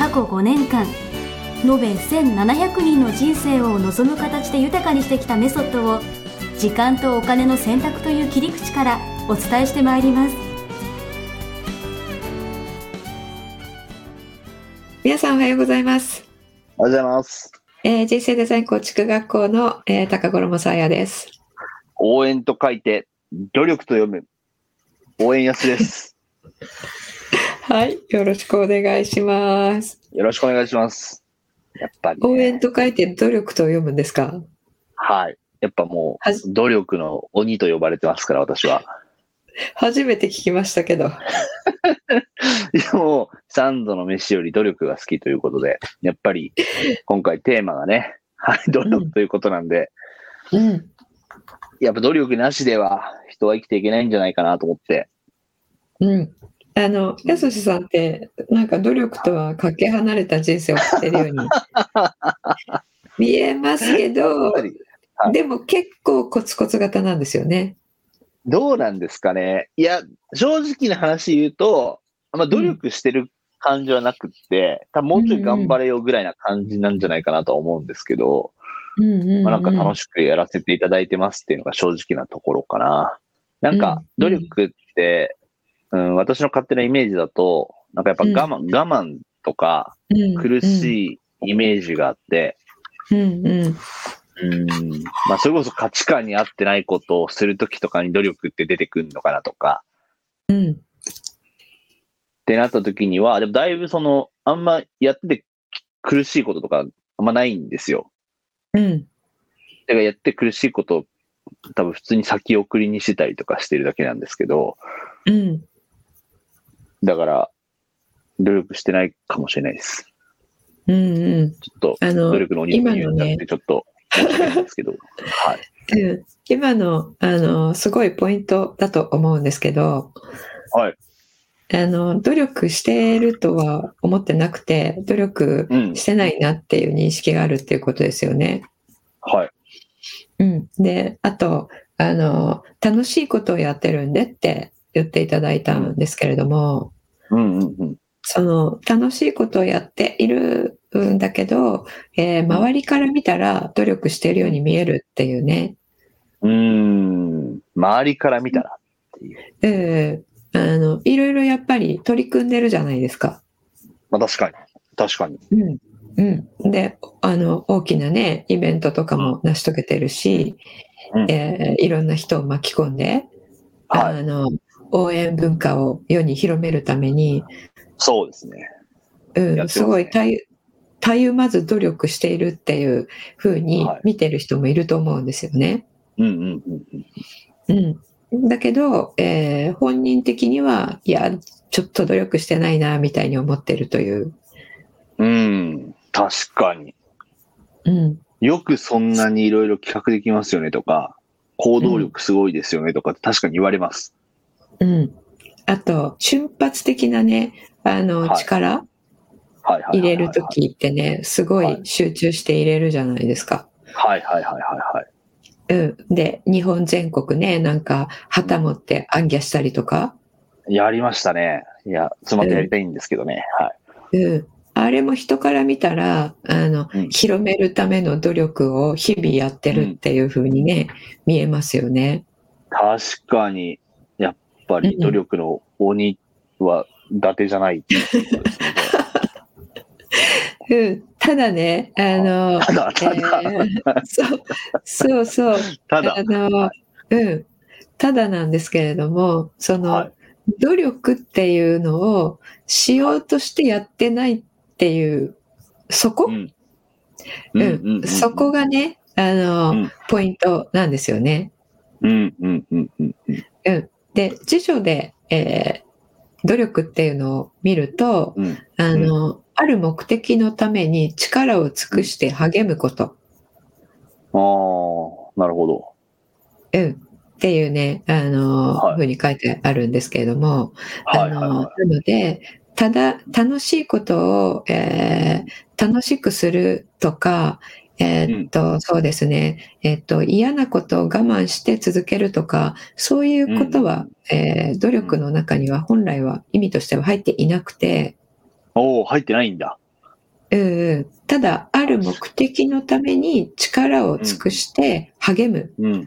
過去5年間延べ1700人の人生を望む形で豊かにしてきたメソッドを時間とお金の選択という切り口からお伝えしてまいります皆さんおはようございます。おはようございます。えー人生デザイン構築学校の、えー高頃もさあやです。応援と書いて、努力と読む。応援やすです。はい、よろしくお願いします。よろしくお願いします。やっぱり、ね。応援と書いて努力と読むんですか？はい。やっぱもう、努力の鬼と呼ばれてますから、私は。初めて聞きましたけど。でも、三度の飯より努力が好きということで、やっぱり、今回テーマがね、はい、努力ということなんで、うん。やっぱ努力なしでは人は生きていけないんじゃないかなと思って、うん。あの、やすしさんって、なんか努力とはかけ離れた人生を送ってるように 見えますけどでも結構コツコツ型なんですよね。どうなんですかね。いや、正直な話言うと、まあ、努力してる感じはなくって、多分もうちょい頑張れよぐらいな感じなんじゃないかなとは思うんですけど、うんうんうんまあ、なんか楽しくやらせていただいてますっていうのが正直なところかな。なんか、うん努力って、うん、私の勝手なイメージだと、なんかやっぱ我慢、我慢とか苦い。しいイメージがあって、うんうん。うん、まあそれこそ価値観に合ってないことをするときとかに努力って出てくるのかなとか、うん。ってなった時には、でもだいぶその、あんまやってて苦しいこととかあんまないんですよ。うん。だからやって苦しいことを多分普通に先送りにしてたりとかしてるだけなんですけど、うんだから、努力してないかもしれないです。うんうんちょっと、あの努力の鬼を言うんだってちょっと、ですけど、はい。うん今の、あの、すごいポイントだと思うんですけど、はい。あの、努力してるとは思ってなくて、努力うん。してないなっていう認識があるっていうことですよね。はい。うん。で、あと、あの、楽しいことをやってるんでって言っていただいたんですけれども、うんうんうん。その、楽しいことをやっているんだけど、えー周りから見たら努力してるように見えるっていうね。うーん。周りから見たらっていう。えーあの、いろいろやっぱり取り組んでるじゃないですか。まあ確かに。確かに。うん。うん。で、あの、大きなね、イベントとかも成し遂げてるし、うんえーいろんな人を巻き込んで、はい。あの、応援文化を世に広めるために、そうですね。うん、やってますすごいたゆ、たゆまず努力しているっていう風にはい見てる人もいると思うんですよね。うんうんうんうん。うん。だけど、えー本人的には、いや、ちょっと努力してないな、みたいに思ってるという。うん。確かに。うん。よくそんなにいろいろ企画できますよねとか、行動力すごいですよねとかって確かに言われます。うん。あと、瞬発的なね、あの、はい力。入れるときってね、すごい集中して入れるじゃないですか。はいはいはいはいはい。うん。で、日本全国ね、なんか、旗持って暗記したりとか、やりましたね。いや、つまってやりたいんですけどね。はい。うん。あれも人から見たら、あの、うん広めるための努力を日々やってるっていう風にね、見えますよね。確かに、ぱり努力の鬼は伊達じゃないっていうことですね。うん。ただね、あの、ただ、ただ、えーそう、そうそう。ただあ、の、うん。ただなんですけれども、その、はい努力っていうのをしようとしてやってないっていう、そこ、うん。うんそこがね、あの、うんポイントなんですよね。うんうんうんうんうんで、辞書で、えー努力っていうのを見ると、うんあの、ある目的のために力を尽くして励むこと。ああ、なるほど。うん。っていうね、あの、はいふうに書いてあるんですけれども、はいはいあの、はなので、ただ、楽しいことを、えー楽しくするとか、えーっと、そうですね、えーっと、嫌なことを我慢して続けるとか、そういうことは、えー努力の中には本来は意味としては入っていなくて、おお入ってないんだ。うんただ、ある目的のために力を尽くして励むうん。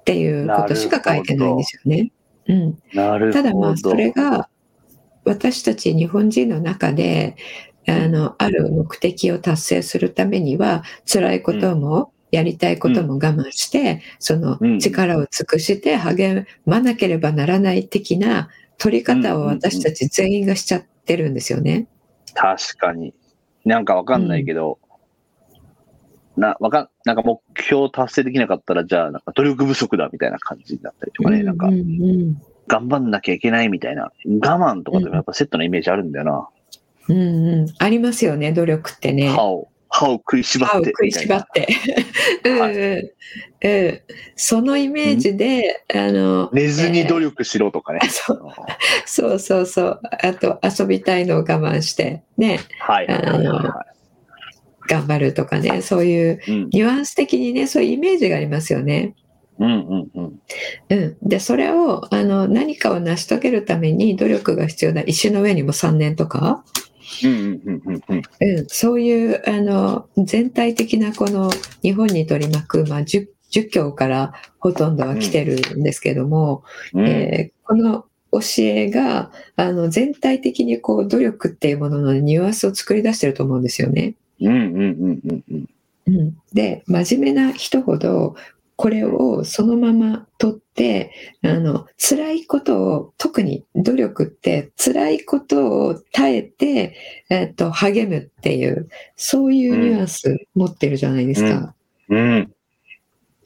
っていうことしか書いてないんですよね。うん。なるほど。ただまあそれが私たち日本人の中であのある目的を達成するためには辛いこともやりたいことも我慢して、そのうん。力を尽くして励まなければならない的な取り方を私たち全員がしちゃってるんですよね。確かに。なんかわかんないけど、な、わかん、なんか目標達成できなかったら、じゃあ、なんか努力不足だみたいな感じになったりとかね、なんかうん、うん。頑張んなきゃいけないみたいな、我慢とかでもやっぱセットのイメージあるんだよな。うんうんうんありますよね努力ってね。歯を、歯を食いしばって。歯を食いしばって。うんはうんうんそのイメージで、あの、寝ずに努力、力しろとかね。そうそうそうそう。あと、遊びたいのを我慢して、ね、はいはいはいは頑張るとかね、そういう、ニュアンス的にね、そういうイメージがありますよね。うんうんうん。うん。で、それを、あの、何かを成し遂げるために努力が必要な石の上にも3年とか、うんうんうんうんうん。うん、そういう、あの、全体的なこの日本に取り巻く、まあ、儒儒教からほとんどは来てるんですけども、うんえーこの教えが、あの、全体的にこう、努力っていうもののニュアンスを作り出してると思うんですよね。うんうんうんうんうん。うん、で、真面目な人ほど、これをそのまま取って、あの、辛いことを、特に努力って、辛いことを耐えて、えっと、励むっていう、そういうニュアンス持ってるじゃないですか。うん。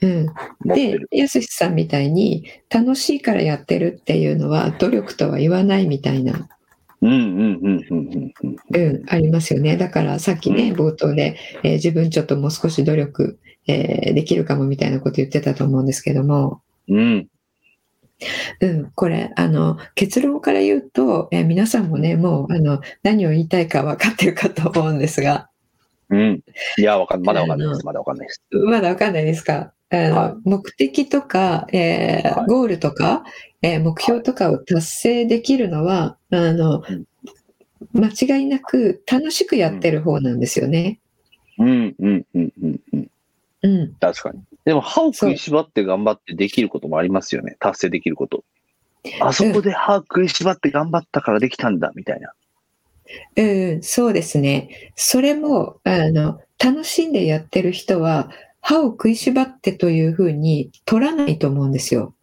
うん。で持ってる。、やすしさんみたいに、楽しいからやってるっていうのは、努力とは言わないみたいな、うんうんうんうんうんうん。うん、ありますよね。だからさっきね、冒頭で、えー自分ちょっともう少し努力、えーできるかもみたいなこと言ってたと思うんですけども、うん。うん、これ、あの、結論から言うと、えー皆さんもね、もう、あの、何を言いたいか分かってるかと思うんですが、うん。いや、わかん、まだわかんないです。まだわかんないです。まだ分かんないですか？あの、はい目的とか、えーはいゴールとか、えー目標とかを達成できるのは、あの、うん間違いなく楽しくやってる方なんですよね。うんうんうんうんうん。うん。確かに。でも、歯を食いしばって頑張ってできることもありますよね。達成できること。あそこで歯食いしばって頑張ったからできたんだ、みたいな。うん、そうですね。それも、あの、楽しんでやってる人は、歯を食いしばってというふうに取らないと思うんですよ。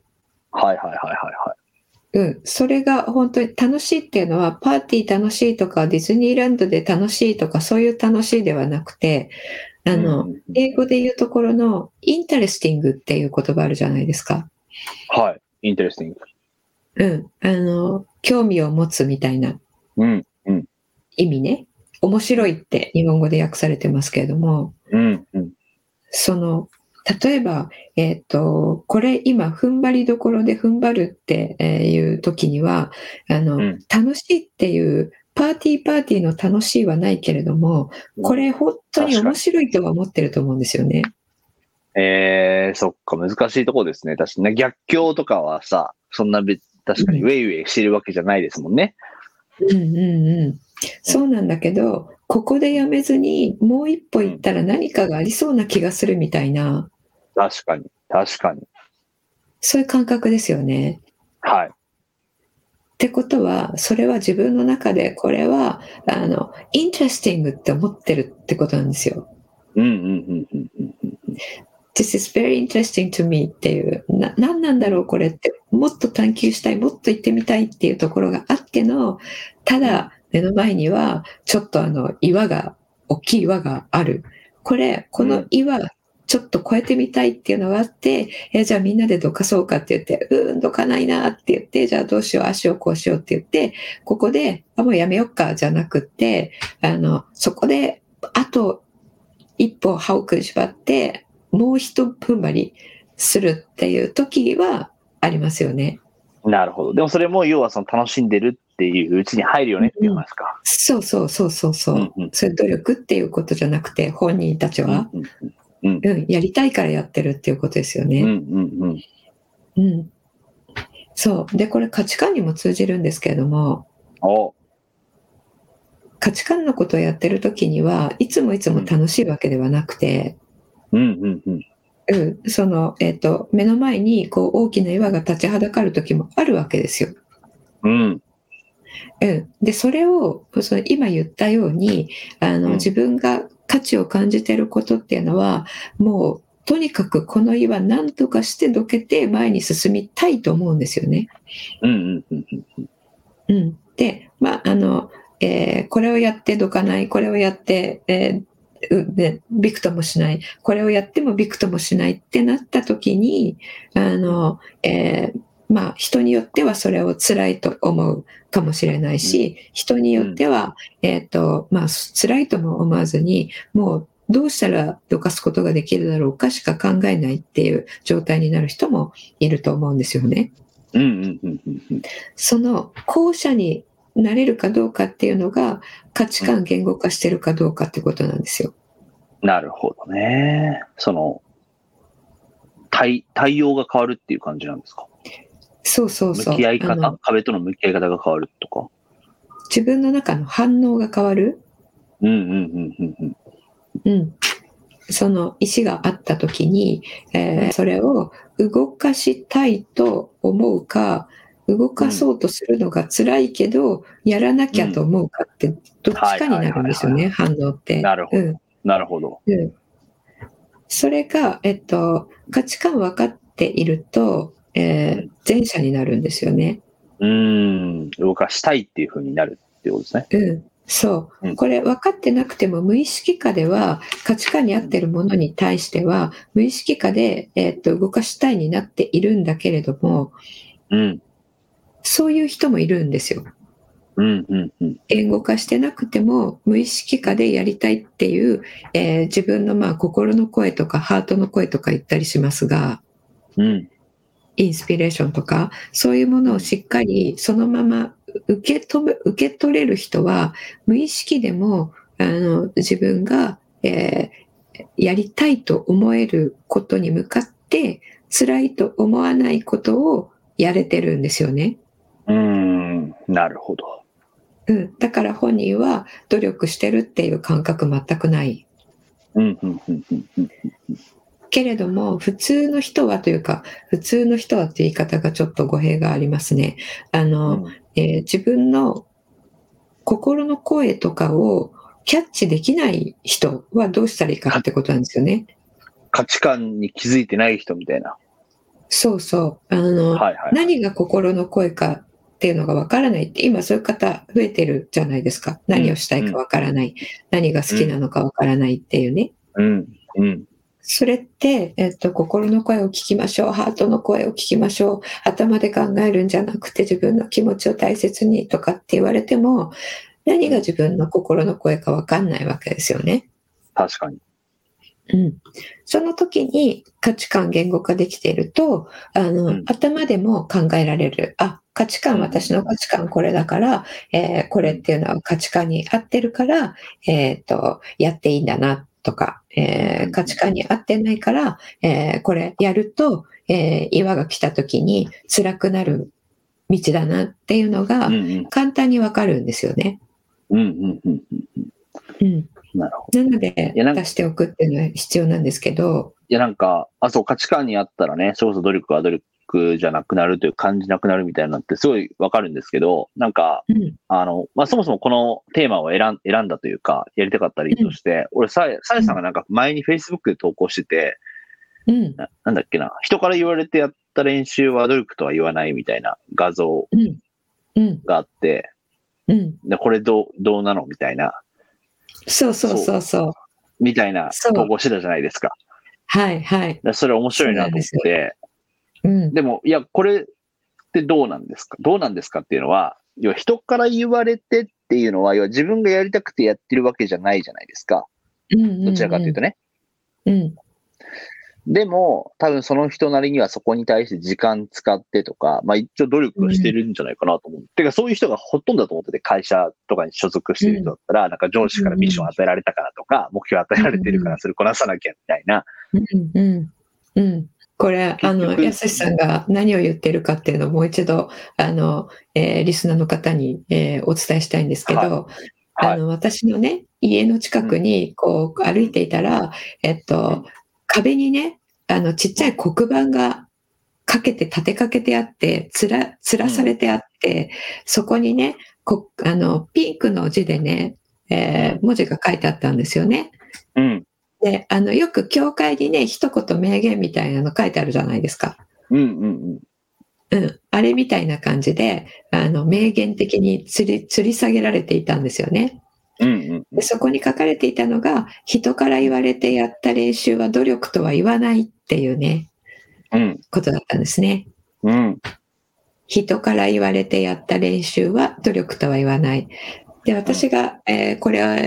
はいはいはいはいはうん、それが本当に楽しいっていうのは、パーティー楽しいとか、ディズニーランドで楽しいとか、そういう楽しいではなくて、い。あの、英語で言うところの、 interesting っていう言葉あるじゃないですか。はい。 interesting。うん、あの、興味を持つみたいなうんうん意味ね。面白いって日本語で訳されてますけれども、うんうん。その、例えば、えっ、と、これ今、踏ん張りどころで踏ん張るっていう時には、あの、うん楽しいっていう、パーティーパーティーの楽しいはないけれども、これ本当に面白いとは思ってると思うんですよね。えー、そっか、難しいとこですね。確かにね。逆境とかはさ、そんな別、確かにウェイウェイしてるわけじゃないですもんね。うんうんうん。そうなんだけど、ここでやめずに、もう一歩行ったら何かがありそうな気がするみたいな、確かに。確かに。そういう感覚ですよね。はい。ってことは、それは自分の中で、これは、あの、 interesting って思ってるってことなんですよ。うんうんうんうんうんうん。This is very interesting to me っていう、な、何なんだろうこれって、もっと探求したい、もっと行ってみたいっていうところがあっての、ただ、目の前には、ちょっとあの、岩が、大きい岩がある。これ、この岩ちょっと超えてみたいっていうのがあって、えじゃあみんなでどかそうかって言って、うーん、どかないなって言って、じゃあどうしよう、足をこうしようって言って、ここで、あ、もうやめよっか、じゃなくって、あの、そこで、あと一歩歯を食いしばって、もう一踏ん張りするっていう時はありますよね。なるほど。でもそれも要はその楽しんでるっていううちに入るよねって言いますか。うん、そうそうそうそうそう。うんうん、それ努力っていうことじゃなくて、本人たちは、うん、うんうん、やりたいからやってるっていうことですよね。うんうんうん。うん。そう。で、これ価値観にも通じるんですけれども、価値観のことをやってる時にはいつもいつも楽しいわけではなくて、うんうんうん。うん、その、えっ、ー、と、目の前にこう大きな岩が立ちはだかる時もあるわけですよ。うん。うん、で、それを、その今言ったように、あの、自分が価値を感じてることっていうのは、もう、とにかくこの岩何とかしてどけて前に進みたいと思うんですよね。うんうんうんうん。で、まあ、あの、えー、これをやってどかない、これをやって、えー、で、びくともしない、これをやってもびくともしないってなった時に、あの、えー、まあ、人によってはそれを辛いと思うかもしれないし、人によっては、えっ、ー、と、まあ、辛いとも思わずに、もうどうしたらどかすことができるだろうかしか考えないっていう状態になる人もいると思うんですよね。その後者になれるかどうかっていうのが価値観言語化してるかどうかってことなんですよ。なるほどね。その対対応が変わるっていう感じなんですか？そうそうそう。向き合い方、壁との向き合い方が変わるとか？自分の中の反応が変わる？うんうんうんうんうん。うん。その意思があった時に、えー、それを動かしたいと思うか、動かそうとするのが辛いけど、やらなきゃと思うかって、どっちかになるんですよね、反応って。なるほど。うん、なるほど。うん。それが、えっと、価値観分かっていると、えー、前者になるんですよね。うん、動かしたいっていうふうになるっていうことですね。うん。そう。これ分かってなくても無意識下では価値観に合ってるものに対しては無意識下で、えー、っと動かしたいになっているんだけれども、うん、そういう人もいるんですよ。うんうんうん、言語化してなくても無意識下でやりたいっていう、えー、自分のまあ心の声とかハートの声とか言ったりしますが、うん、インスピレーションとか、そういうものをしっかりそのまま受け止め、受け取れる人は、無意識でも、あの、自分が、えー、やりたいと思えることに向かって、辛いと思わないことをやれてるんですよね。うん、なるほど。うん、だから本人は努力してるっていう感覚全くない。うんうんうんうんうんけれども、普通の人はというか、普通の人はって言い方がちょっと語弊がありますね。あの、うん、えー、自分の心の声とかをキャッチできない人はどうしたらいいかってことなんですよね。価値観に気づいてない人みたいな。そうそう。あの、はいはい、何が心の声かっていうのがわからないって、今そういう方増えてるじゃないですか。何をしたいかわからない、うん、何が好きなのかわからないっていうね。うん。うん。それって、えっと、心の声を聞きましょう。ハートの声を聞きましょう。頭で考えるんじゃなくて自分の気持ちを大切にとかって言われても、何が自分の心の声かわかんないわけですよね。確かに。うん。その時に価値観言語化できていると、あの、うん、頭でも考えられる。あ、価値観、私の価値観これだから、えー、これっていうのは価値観に合ってるから、えっ、ー、と、やっていいんだなとか、えー、価値観に合ってないから、えー、これやると、えー、岩が来た時に辛くなる道だなっていうのが簡単にわかるんですよね。うんうんうんうん。なるほど。なので、出しておくっていうのは必要なんですけど。いや、なんか、あ、そう、価値観にあったらね、それこそ努力は努力クじゃなくなるという感じなくなるみたいなのってすごいわかるんですけど、なんか、うん、あの、まあ、そもそもこのテーマを選ん選んだというか、やりたかった理由として、うん、俺さ、さやさんがなんか前に Facebook で投稿してて、うん、ななんだっけな、人から言われてやった練習は努力とは言わないみたいな画像があって、うん、でこれどう、どうなのみたいな。そうそうそうそう。みたいな投稿してたじゃないですか。はいはい。それ面白いなと思って。うん、でも、いや、これってどうなんですか？どうなんですかっていうのは、要は人から言われてっていうのは、要は自分がやりたくてやってるわけじゃないじゃないですか。どちらかというとね。うん。でも、多分その人なりにはそこに対して時間使ってとか、まあ一応努力をしてるんじゃないかなと思う。うん、てかそういう人がほとんどだと思ってて、会社とかに所属してる人だったら、うん、なんか上司からミッション与えられたからとか、目標与えられてるからそれこなさなきゃみたいな。うん、うん、うん。これ、あの、やすしさんが何を言ってるかっていうのをもう一度、あの、えー、リスナーの方に、えー、お伝えしたいんですけど、はいはい、あの、私のね、家の近くに、こう、歩いていたら、えっと、壁にね、あの、ちっちゃい黒板がかけて、立てかけてあって、つら、つらされてあって、うん、そこにね、こあの、ピンクの字でね、えー、文字が書いてあったんですよね。うん。で、あの、よく教会にね、一言名言みたいなの書いてあるじゃないですか。うんうんうん。うん。あれみたいな感じで、あの、名言的に吊り、吊り下げられていたんですよね。うんうんでそこに書かれていたのが、人から言われてやった練習は努力とは言わないっていうね、うん、ことだったんですね。うん。人から言われてやった練習は努力とは言わない。で、私が、えー、これは、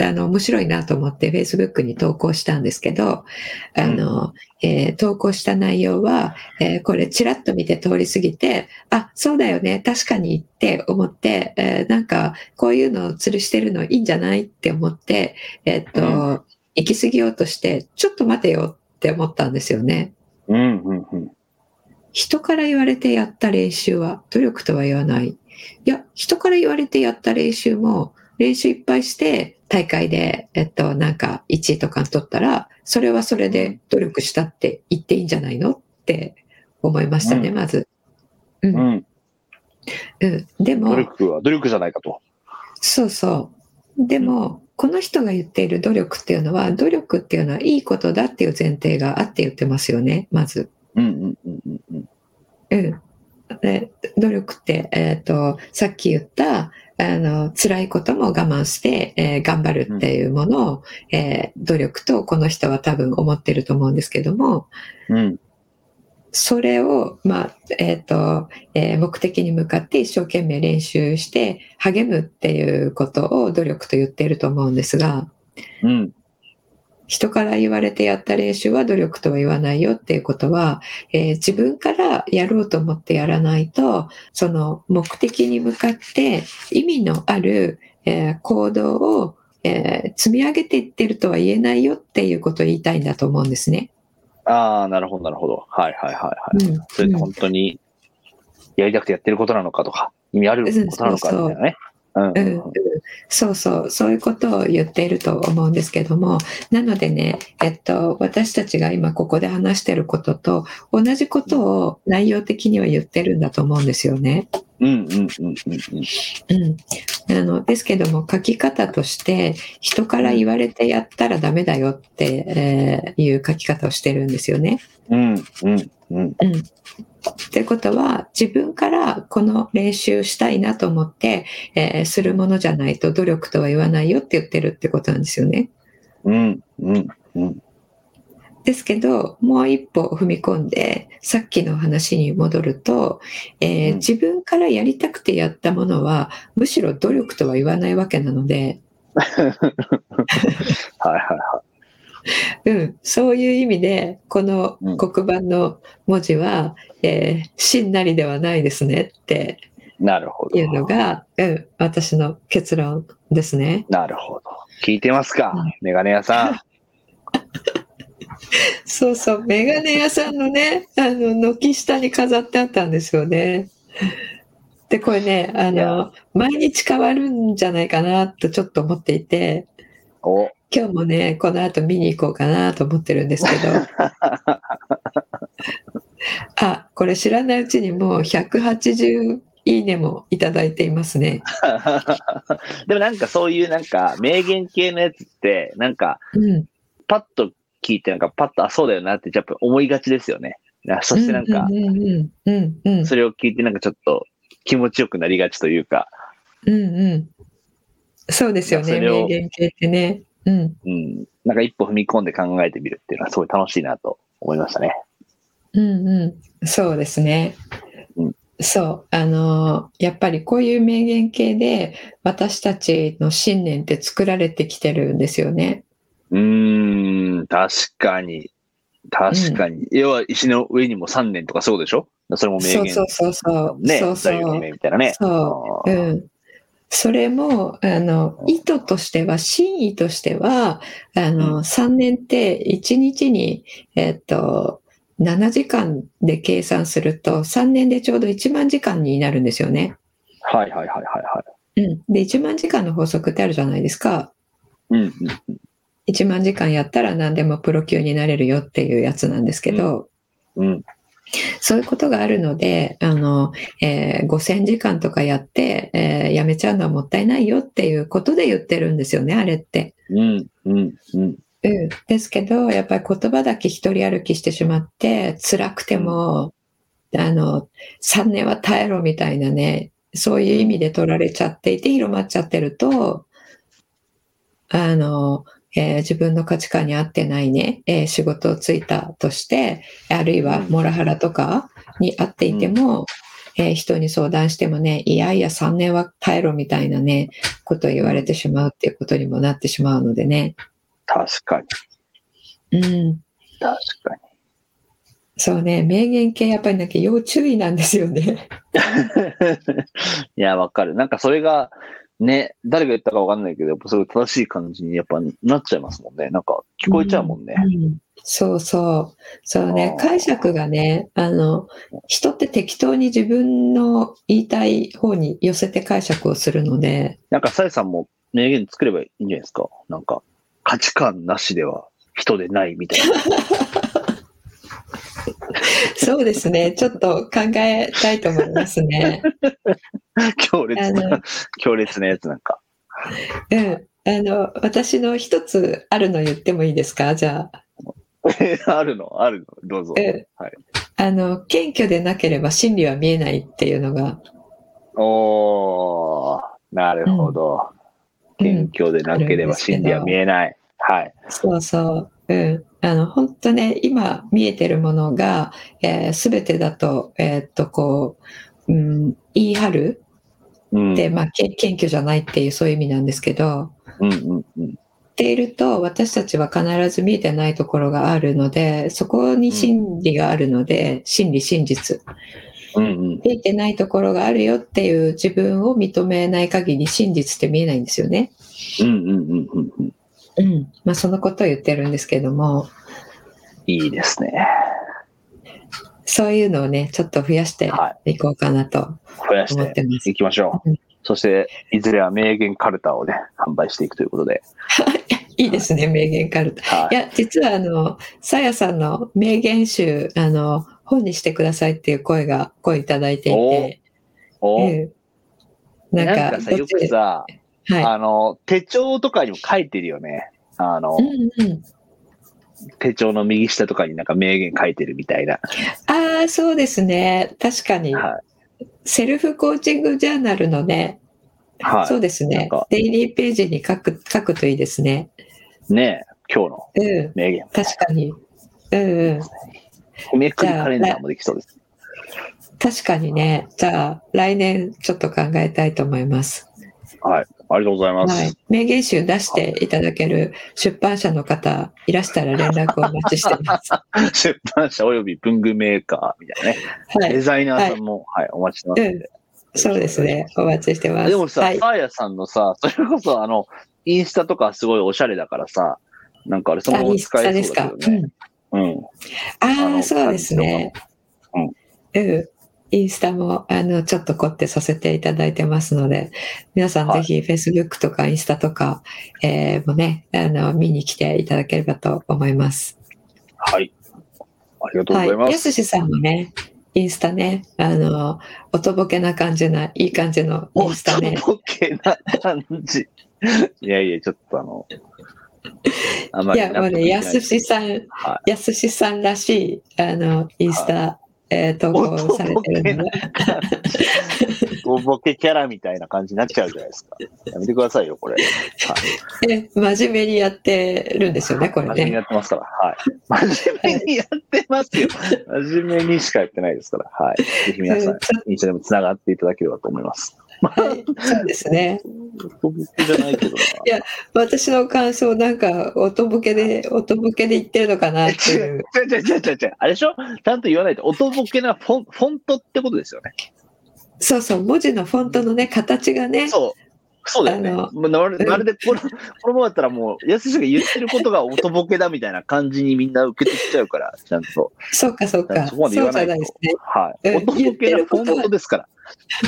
あの、面白いなと思って Facebook に投稿したんですけど、あの、えー、投稿した内容は、えー、これチラッと見て通り過ぎて、あ、そうだよね、確かにって思って、えー、なんか、こういうのを吊るしてるのいいんじゃないって思って、えっと、行き過ぎようとして、ちょっと待てよって思ったんですよね。うん、うん、うん。人から言われてやった練習は努力とは言わない。いや、人から言われてやった練習も、練習いっぱいして、大会で、えっと、なんか、1位とか取ったら、それはそれで努力したって言っていいんじゃないのって思いましたね、うん、まず。うん。うん。うん、でも。努力は努力じゃないかと。そうそう。でも、この人が言っている努力っていうのは、努力っていうのはいいことだっていう前提があって言ってますよね、まず。うんうんうんうんうん。うん。で努力って、えっ、ー、と、さっき言った、あの、辛いことも我慢して、えー、頑張るっていうものを、うん、えー、努力とこの人は多分思ってると思うんですけども、うん、それを、まあ、えっ、ー、と、えー、目的に向かって一生懸命練習して励むっていうことを努力と言っていると思うんですが、うん、人から言われてやった練習は努力とは言わないよっていうことは、えー、自分からやろうと思ってやらないと、その目的に向かって意味のある、えー、行動を、えー、積み上げていってるとは言えないよっていうことを言いたいんだと思うんですね。ああ、なるほど、なるほど。はいはいはいはい。うん、それって本当にやりたくてやってることなのかとか、意味あることなのかみたいなね。うん、そうそう、そういうことを言っていると思うんですけども、なのでね、えっと、私たちが今ここで話してることと同じことを内容的には言ってるんだと思うんですよね。うんうんうんうんうん。うん。あの、ですけども書き方として人から言われてやったらダメだよって、えー、いう書き方をしてるんですよね。うんうんうん。うん。ってことは自分からこの練習したいなと思って、えー、するものじゃないと努力とは言わないよって言ってるってことなんですよね。うんうんうん。ですけど、もう一歩踏み込んで、さっきの話に戻ると、えー、自分からやりたくてやったものは、むしろ努力とは言わないわけなので。はいはいはい。うん、そういう意味で、この黒板の文字は、うん、えー、しんなりではないですねってなるほど。いうのが、うん、私の結論ですね。なるほど。聞いてますか、うん、メガネ屋さん。そうそう、メガネ屋さんのね、あの、軒下に飾ってあったんですよね。で、これね、あの、毎日変わるんじゃないかなとちょっと思っていて、今日もね、この後見に行こうかなと思ってるんですけど、あ、これ知らないうちにもう180いいねもいただいていますね。でもなんかそういうなんか名言系のやつって、なんか、パッと聞いてなんかパッと、あ、そうだよなってやっぱ思いがちですよね。そしてなんか、それを聞いてなんかちょっと気持ちよくなりがちというか。うんうん。そうですよね、名言系ってね。うん。うん。なんか一歩踏み込んで考えてみるっていうのはすごい楽しいなと思いましたね。うんうん、そうですね。うん、そう、あの、やっぱりこういう名言系で私たちの信念って作られてきてるんですよね。うーん、確かに。確かに。うん、要は石の上にも3年とかそうでしょ？それも名言。そうそうそうね、そうそう。みたいなね。そう。うん。それも、あの、意図としては、真意としては、あの、3年って1日に、えっと、7時間で計算すると、3年でちょうど1万時間になるんですよね。はいはいはいはいはい。うん。で、1万時間の法則ってあるじゃないですか。うんうんうん。1万時間やったら何でもプロ級になれるよっていうやつなんですけど、うん、うんそういうことがあるので、あの、えー、5000時間とかやって、えー、やめちゃうのはもったいないよっていうことで言ってるんですよね、あれって。うん、うん、うん。うん、ですけど、やっぱり言葉だけ一人歩きしてしまって、辛くても、あの、3年は耐えろみたいなね、そういう意味で取られちゃっていて、広まっちゃってると、あの、えー、自分の価値観に合ってないね、えー、仕事をついたとして、あるいはモラハラとかに合っていても、うん、えー、人に相談してもね、いやいや3年は耐えろみたいなね、ことを言われてしまうっていうことにもなってしまうのでね。確かに。うん。確かに。そうね、名言系やっぱりなんか要注意なんですよね。いや、わかる。なんかそれが、ね、誰が言ったかわかんないけど、やっぱそれ正しい感じにやっぱなっちゃいますもんね。なんか聞こえちゃうもんね。うんうん、そうそう。そうね、解釈がね、あの、人って適当に自分の言いたい方に寄せて解釈をするので。なんか、さえさんも名言作ればいいんじゃないですか。なんか、価値観なしでは人でないみたいな。そうですね。ちょっと考えたいと思いますね。強烈な、強烈なやつなんか。うん。あの、私の一つあるの言ってもいいですか？じゃあ。あるの？あるの？どうぞ。うん、はい。あの、謙虚でなければ真理は見えないっていうのが。おー、なるほど。うん、謙虚でなければ真理は見えない。はい。そうそう。うん。あの、本当ね、今見えてるものが、えー、全てだと、えー、っと、こう、うん、言い張るで、まあ、謙虚じゃないっていうそういう意味なんですけど、うんうんうん、っていると、私たちは必ず見えてないところがあるので、そこに真理があるので、うん、真理、真実。うんうん、見えてないところがあるよっていう自分を認めない限り真実って見えないんですよね。うんうんうんうんうん。うん。まあ、そのことを言ってるんですけども。いいですね。そういうのをね、ちょっと増やしていこうかなと思ってます。増やしていきましょう。うん、そして、いずれは名言カルタをね、販売していくということで。いいですね、名言カルタ。はい、いや、実はあの、さやさんの名言集、あの、本にしてくださいっていう声が、声いただいていて。おお、うん、なんかさ、よくさ、はい、あの、手帳とかにも書いてるよね。あの、うんうん、手帳の右下とかになんか名言書いてるみたいな。ああ、そうですね。確かに。はい、セルフコーチングジャーナルのね、はい、そうですね。デイリーページに書く、書くといいですね。ね今日の名言、うん、確かに。うん、うん。めくりカレンダーもできそうです。確かにね。じゃあ、来年ちょっと考えたいと思います。はい。ありがとうございます。はい。名言集出していただける出版社の方いらしたら連絡をお待ちしています。出版社および文具メーカーみたいなね。はい。デザイナーさんも、はい、はい、お待ちしてますうん。そうですね。お待ちしてます。でもさ、はい、サーヤさんのさ、それこそあの、インスタとかすごいおしゃれだからさ、なんかあれそのまま使えそうだけどね。うん。うん、ああ、そうですね。うん。うん。インスタも、あの、ちょっと凝ってさせていただいてますので、皆さんぜひ Facebook とかインスタとか、えー、もね、あの、見に来ていただければと思います。はい。ありがとうございます。はい、やすしさんもね、インスタね、あの、おとぼけな感じな、いい感じのインスタね。おとぼけな感じ。いやいや、ちょっとあの、あまりいや、もうね、やすしさん、やすしさんらしい、あの、インスタ、えー、投稿されてるので。おボケキャラみたいな感じになっちゃうじゃないですか。やめてくださいよ、これ。はい、え、真面目にやってるんですよね、これね。真面目にやってますから。はい。真面目にやってますよ。真面目にしかやってないですから。はい。ぜひ皆さん、一緒でも繋がっていただければと思います。はい、そうですね。いけどいや、私の感想なんか、音ボケで、音ボケで言ってるのかなっていう。違う違う違う違う。あれでしょ？ちゃんと言わないと、音ボケなフォンフォントってことですよね。そうそう、文字のフォントのね、形がね。そう。そうだよね。まるまるでこの、このままだったらもう、安しが言ってることが音ボケだみたいな感じにみんな受けてきちゃうから、ちゃんと。そうか、そうか。そこまで言わないと。いね、はい。音ボケのフォントですから。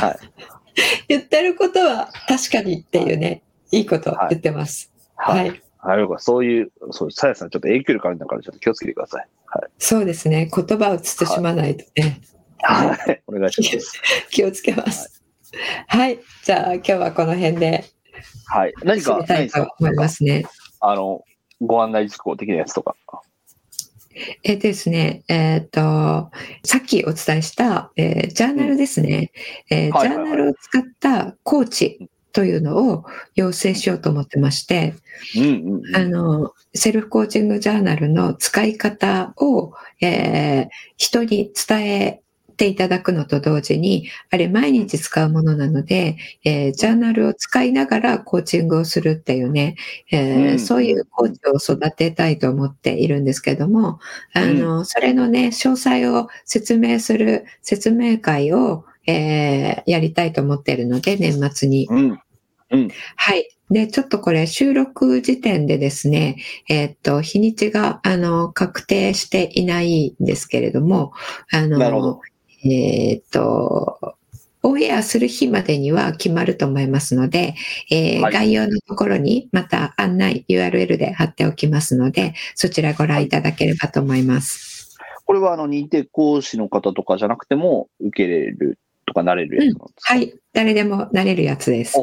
はい。言ってることは確かにっていうね、いいこと言ってます。はい。はい。はい、そういう、そう、さやさん、ちょっと影響力あるんだから、ちょっと気をつけてください。はい。そうですね。言葉を慎まないとね。はい。お願いします。気をつけます。はい。じゃあ、今日はこの辺で。はい。何か、たいと思いますね。あの、ご案内事項的なやつとか。えですね、えっ、ー、と、さっきお伝えした、えー、ジャーナルですね、うん、えージャーナルを使ったコーチというのを養成しようと思ってまして、あの、セルフコーチングジャーナルの使い方を、えー、人に伝えていただくのと同時に、あれ毎日使うものなので、えー、ジャーナルを使いながらコーチングをするっていうね、えーうん、そういうコーチを育てたいと思っているんですけども、あの、それのね、詳細を説明する説明会を、えー、やりたいと思っているので、年末に。うん。うん、はい。で、ちょっとこれ収録時点でですね、えー、っと、日にちが、あの、確定していないんですけれども、あの、えっ、と、オンエアする日までには決まると思いますので、えーはい、概要のところにまた案内 URL で貼っておきますので、そちらご覧いただければと思います。これはあの認定講師の方とかじゃなくても受けれるとかなれるやつなんですか、うん、はい。誰でもなれるやつです。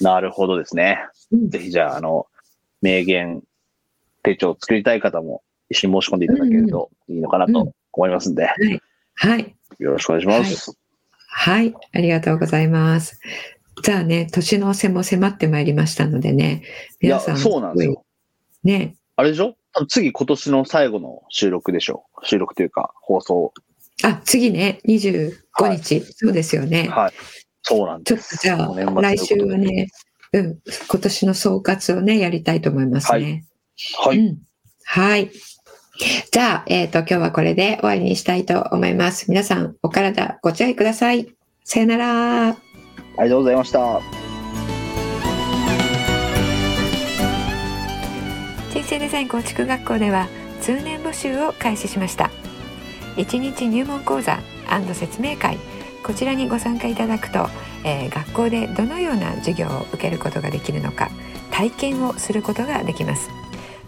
なるほどですね。うん、ぜひじゃあ、あの、名言手帳を作りたい方も一緒に申し込んでいただけるといいのかなと思いますんで。うんうん、はい。はいよろしくお願いします。はい、はい、ありがとうございます。じゃあね、年の瀬も迫ってまいりましたのでね、皆さん。そうなんですよ。ね。あれでしょ？次今年の最後の収録でしょ？収録というか放送。あ、次ね、25日、はい、そうですよね。はい。そうなんです。ちょっとじゃあ、来週はね、うん、今年の総括をね、やりたいと思いますね。はい。はい、うん、はいじゃあ、えっ、ー、と、今日はこれで終わりにしたいと思います。皆さん、お体ご注意ください。さよなら。ありがとうございました。人生デザイン構築学校では通年募集を開始しました。1日入門講座説明会こちらにご参加いただくと、えー、学校でどのような授業を受けることができるのか体験をすることができます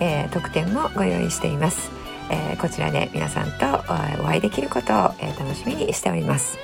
えー、特典もご用意しています、えー、こちらで皆さんとお会いできることを、えー、楽しみにしております。